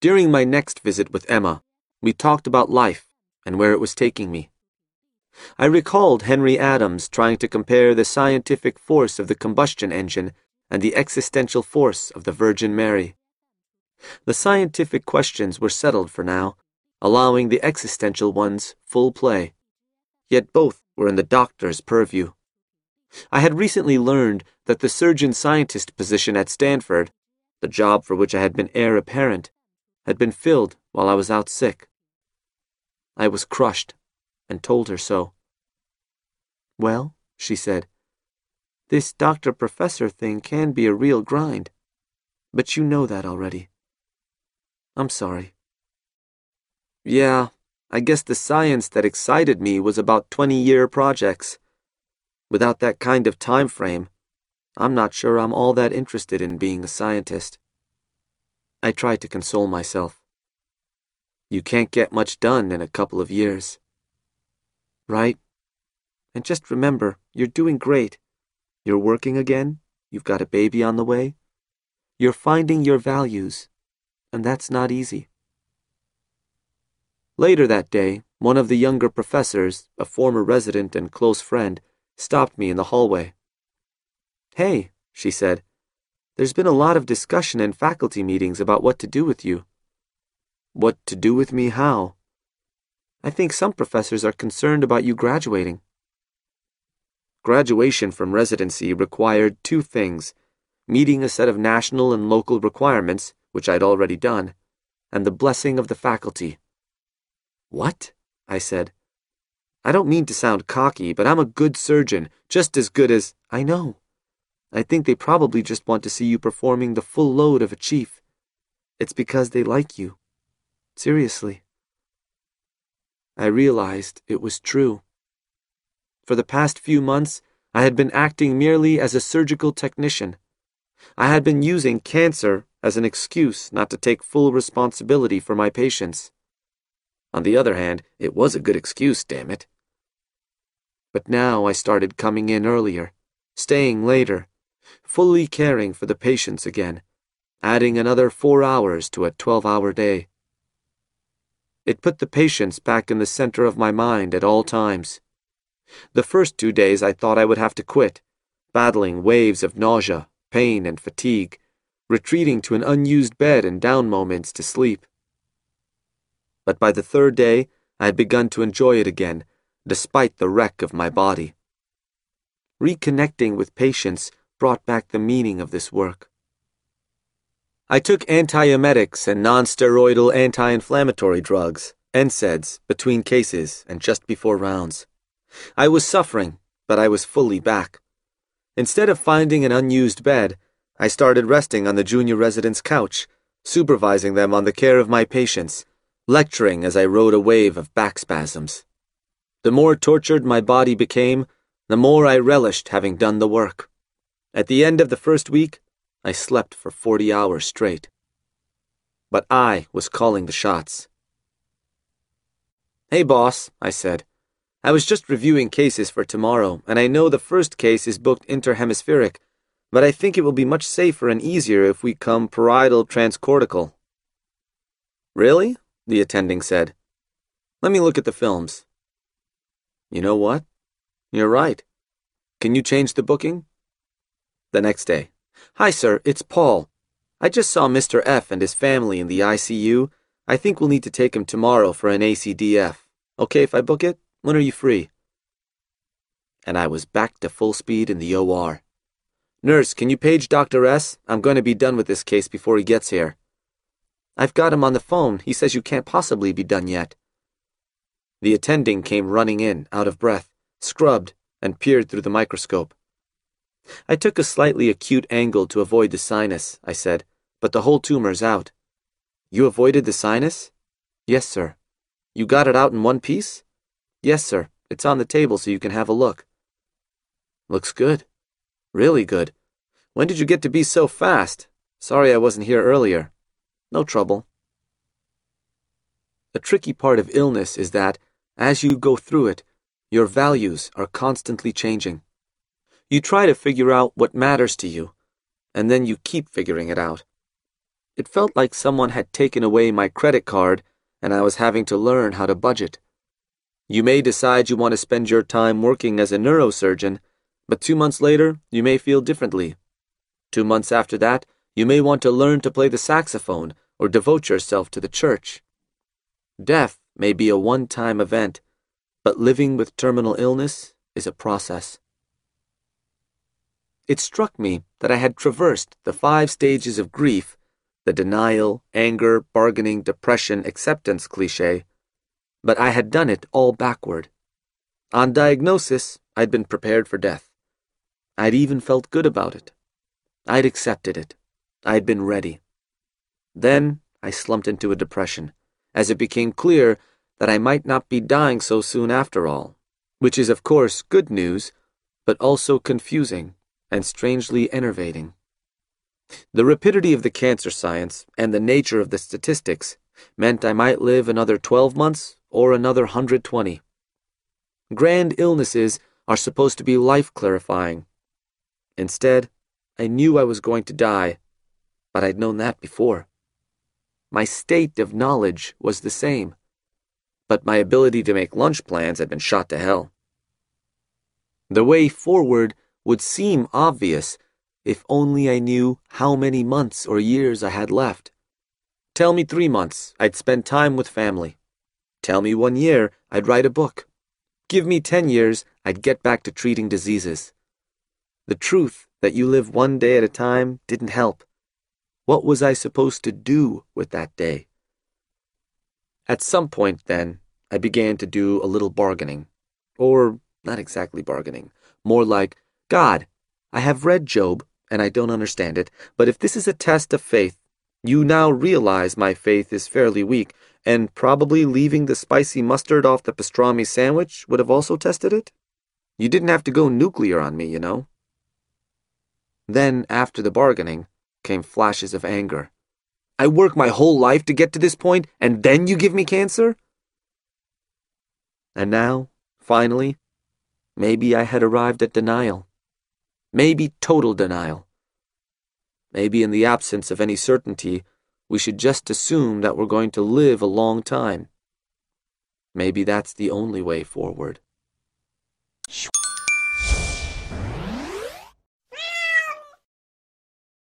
During my next visit with Emma, we talked about life and where it was taking me. I recalled Henry Adams trying to compare the scientific force of the combustion engine and the existential force of the Virgin Mary. The scientific questions were settled for now, allowing the existential ones full play. Yet both were in the doctor's purview. I had recently learned that the surgeon scientist position at Stanford, the job for which I had been heir apparent, had been filled while I was out sick. I was crushed and told her so. Well, she said, this doctor professor thing can be a real grind, but you know that already. I'm sorry. Yeah, I guess the science that excited me was about 20 year projects. Without that kind of time frame, I'm not sure I'm all that interested in being a scientist. I tried to console myself. You can't get much done in a couple of years. Right? And just remember, you're doing great. You're working again. You've got a baby on the way. You're finding your values, and that's not easy. Later that day, one of the younger professors, a former resident and close friend, stopped me in the hallway. Hey, she said, there's been a lot of discussion in faculty meetings about what to do with you. What to do with me how? I think some professors are concerned about you graduating. Graduation from residency required two things meeting a set of national and local requirements, which I'd already done, and the blessing of the faculty. What? I said. I don't mean to sound cocky, but I'm a good surgeon, just as good as I know. I think they probably just want to see you performing the full load of a chief. It's because they like you. Seriously. I realized it was true. For the past few months, I had been acting merely as a surgical technician. I had been using cancer as an excuse not to take full responsibility for my patients. On the other hand, it was a good excuse, damn it. But now I started coming in earlier, staying later, fully caring for the patients again, adding another four hours to a 12 hour day. It put the patients back in the center of my mind at all times. The first two days I thought I would have to quit, battling waves of nausea, pain, and fatigue, retreating to an unused bed and down moments to sleep. But by the third day, I had begun to enjoy it again, despite the wreck of my body. Reconnecting with patients brought back the meaning of this work. I took antiemetics and nonsteroidal anti-inflammatory drugs, NSAIDs, between cases and just before rounds. I was suffering, but I was fully back. Instead of finding an unused bed, I started resting on the junior resident's couch, supervising them on the care of my patients, lecturing as I rode a wave of back spasms. The more tortured my body became, the more I relished having done the work. At the end of the first week, I slept for 40 hours straight. But I was calling the shots. Hey, boss, I said. I was just reviewing cases for tomorrow, and I know the first case is booked interhemispheric, but I think it will be much safer and easier if we come parietal transcortical. Really? the attending said. Let me look at the films. You know what? You're right. Can you change the booking? The next day. Hi, sir, it's Paul. I just saw Mr. F and his family in the ICU. I think we'll need to take him tomorrow for an ACDF. Okay if I book it? When are you free? And I was back to full speed in the OR. Nurse, can you page Dr. S? I'm going to be done with this case before he gets here. I've got him on the phone. He says you can't possibly be done yet. The attending came running in, out of breath, scrubbed, and peered through the microscope. I took a slightly acute angle to avoid the sinus, I said, but the whole tumor's out. You avoided the sinus? Yes, sir. You got it out in one piece? Yes, sir. It's on the table so you can have a look. Looks good. Really good. When did you get to be so fast? Sorry I wasn't here earlier. No trouble. A tricky part of illness is that, as you go through it, your values are constantly changing. You try to figure out what matters to you, and then you keep figuring it out. It felt like someone had taken away my credit card and I was having to learn how to budget. You may decide you want to spend your time working as a neurosurgeon, but two months later, you may feel differently. Two months after that, you may want to learn to play the saxophone or devote yourself to the church. Death may be a one time event, but living with terminal illness is a process. It struck me that I had traversed the five stages of grief the denial, anger, bargaining, depression, acceptance cliche, but I had done it all backward. On diagnosis, I'd been prepared for death. I'd even felt good about it. I'd accepted it. I'd been ready. Then I slumped into a depression, as it became clear that I might not be dying so soon after all, which is, of course, good news, but also confusing and strangely enervating. The rapidity of the cancer science and the nature of the statistics meant I might live another 12 months or another 120. Grand illnesses are supposed to be life clarifying. Instead, I knew I was going to die, but I'd known that before. My state of knowledge was the same, but my ability to make lunch plans had been shot to hell. The way forward would seem obvious if only I knew how many months or years I had left. Tell me three months, I'd spend time with family. Tell me one year, I'd write a book. Give me ten years, I'd get back to treating diseases. The truth that you live one day at a time didn't help. What was I supposed to do with that day? At some point, then, I began to do a little bargaining. Or, not exactly bargaining, more like, God, I have read Job and I don't understand it, but if this is a test of faith, you now realize my faith is fairly weak, and probably leaving the spicy mustard off the pastrami sandwich would have also tested it? You didn't have to go nuclear on me, you know. Then, after the bargaining, came flashes of anger. I work my whole life to get to this point, and then you give me cancer? And now, finally, maybe I had arrived at denial. Maybe total denial. Maybe in the absence of any certainty, we should just assume that we're going to live a long time. Maybe that's the only way forward.